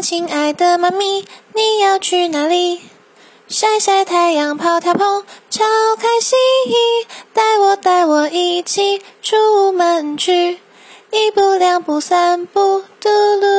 亲爱的妈咪，你要去哪里？晒晒太阳，跑跳碰，超开心！带我带我一起出门去，一步两步三步，嘟噜。